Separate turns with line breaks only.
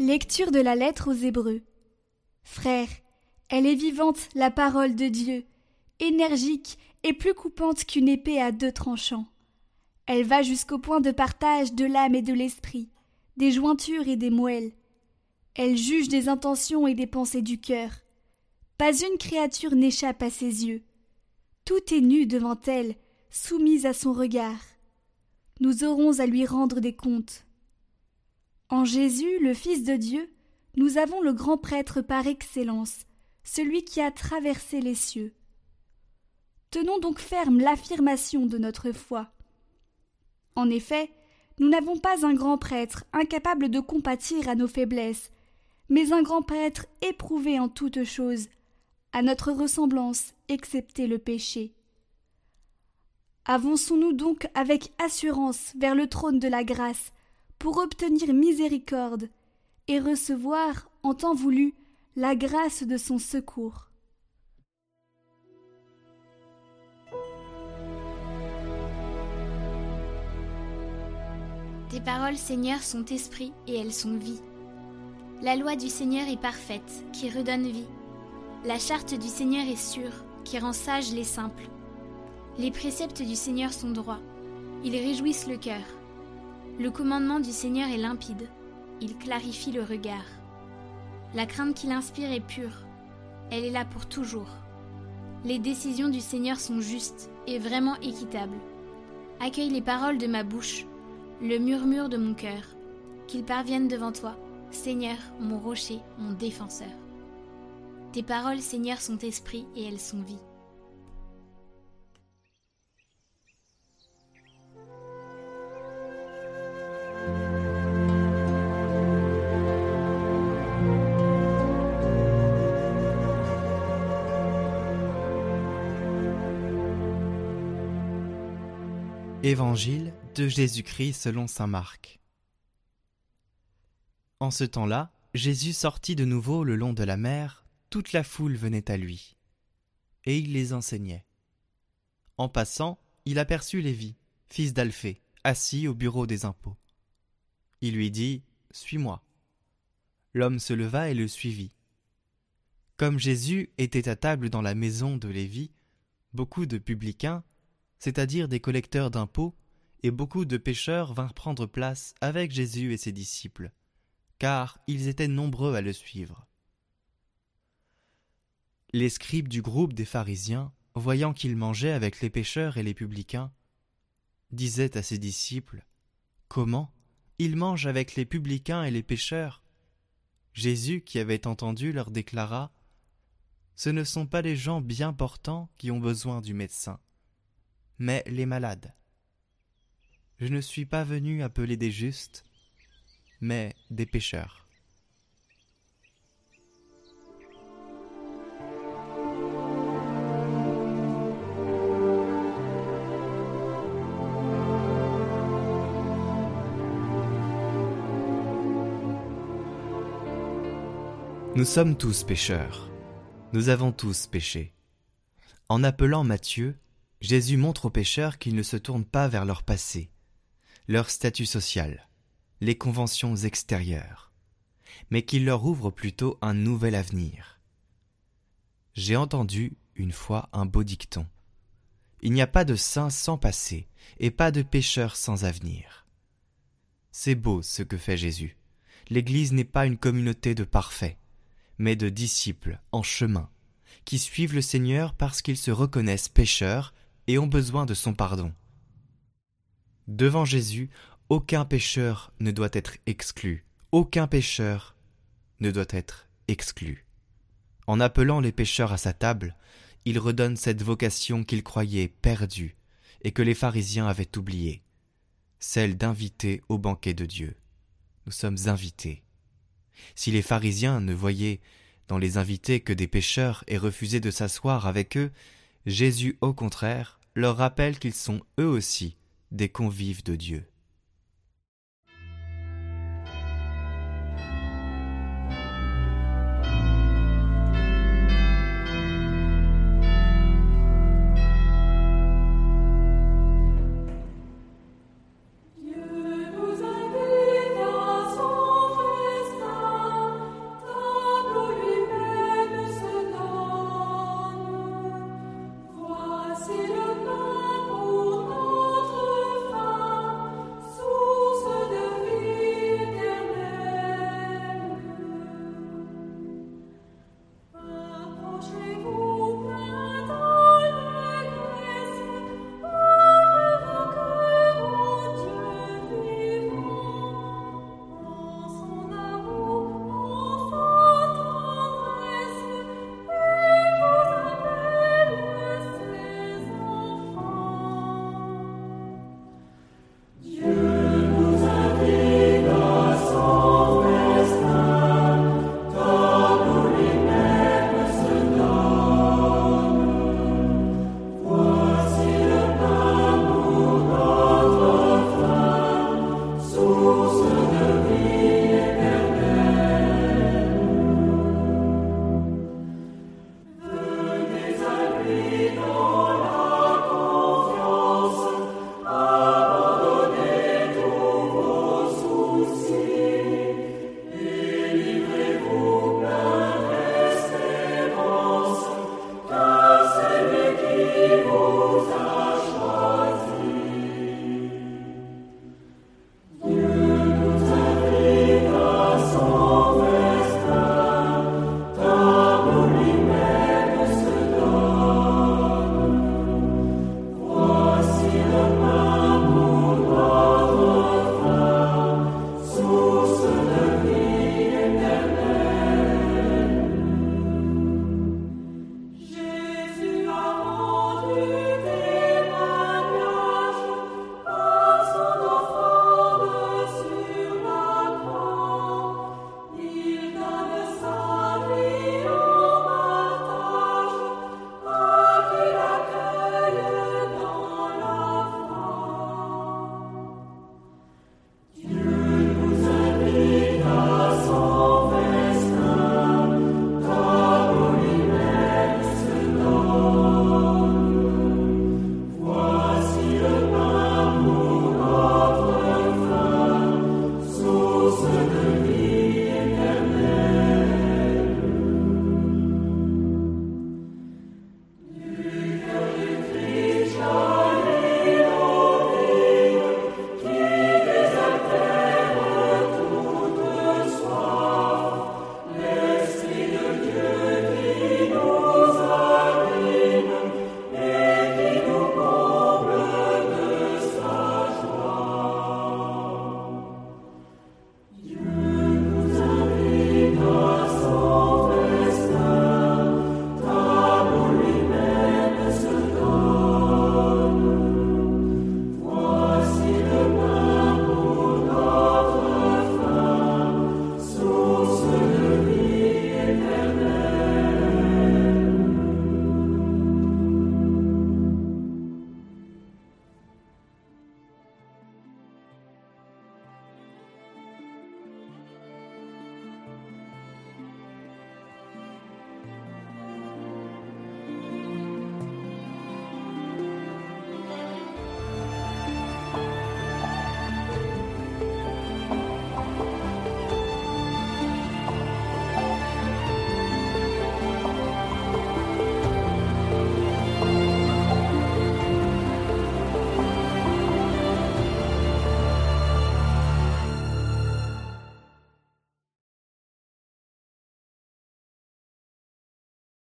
Lecture de la lettre aux Hébreux. Frères, elle est vivante, la parole de Dieu, énergique et plus coupante qu'une épée à deux tranchants. Elle va jusqu'au point de partage de l'âme et de l'esprit, des jointures et des moelles. Elle juge des intentions et des pensées du cœur. Pas une créature n'échappe à ses yeux. Tout est nu devant elle, soumise à son regard. Nous aurons à lui rendre des comptes. En Jésus, le Fils de Dieu, nous avons le grand prêtre par excellence, celui qui a traversé les cieux. Tenons donc ferme l'affirmation de notre foi. En effet, nous n'avons pas un grand prêtre incapable de compatir à nos faiblesses, mais un grand prêtre éprouvé en toutes choses, à notre ressemblance, excepté le péché. Avançons-nous donc avec assurance vers le trône de la grâce, pour obtenir miséricorde et recevoir, en temps voulu, la grâce de son secours.
Tes paroles, Seigneur, sont esprit et elles sont vie. La loi du Seigneur est parfaite, qui redonne vie. La charte du Seigneur est sûre, qui rend sages les simples. Les préceptes du Seigneur sont droits, ils réjouissent le cœur. Le commandement du Seigneur est limpide, il clarifie le regard. La crainte qu'il inspire est pure, elle est là pour toujours. Les décisions du Seigneur sont justes et vraiment équitables. Accueille les paroles de ma bouche, le murmure de mon cœur, qu'ils parviennent devant toi, Seigneur, mon rocher, mon défenseur. Tes paroles, Seigneur, sont esprit et elles sont vie.
Évangile de Jésus-Christ selon saint Marc. En ce temps-là, Jésus sortit de nouveau le long de la mer, toute la foule venait à lui, et il les enseignait. En passant, il aperçut Lévi, fils d'Alphée, assis au bureau des impôts. Il lui dit Suis-moi. L'homme se leva et le suivit. Comme Jésus était à table dans la maison de Lévi, beaucoup de publicains c'est-à-dire des collecteurs d'impôts, et beaucoup de pêcheurs vinrent prendre place avec Jésus et ses disciples, car ils étaient nombreux à le suivre. Les scribes du groupe des pharisiens, voyant qu'il mangeait avec les pêcheurs et les publicains, disaient à ses disciples Comment? Il mange avec les publicains et les pêcheurs. Jésus, qui avait entendu, leur déclara Ce ne sont pas les gens bien portants qui ont besoin du médecin, mais les malades. Je ne suis pas venu appeler des justes, mais des pécheurs. Nous sommes tous pécheurs. Nous avons tous péché. En appelant Matthieu, Jésus montre aux pécheurs qu'ils ne se tournent pas vers leur passé, leur statut social, les conventions extérieures, mais qu'ils leur ouvrent plutôt un nouvel avenir. J'ai entendu une fois un beau dicton. Il n'y a pas de saint sans passé, et pas de pécheur sans avenir. C'est beau ce que fait Jésus. L'Église n'est pas une communauté de parfaits, mais de disciples en chemin, qui suivent le Seigneur parce qu'ils se reconnaissent pécheurs et ont besoin de son pardon. Devant Jésus, aucun pécheur ne doit être exclu, aucun pécheur ne doit être exclu. En appelant les pécheurs à sa table, il redonne cette vocation qu'il croyait perdue et que les pharisiens avaient oubliée, celle d'inviter au banquet de Dieu. Nous sommes invités. Si les pharisiens ne voyaient dans les invités que des pécheurs et refusaient de s'asseoir avec eux, Jésus, au contraire, leur rappelle qu'ils sont eux aussi des convives de Dieu.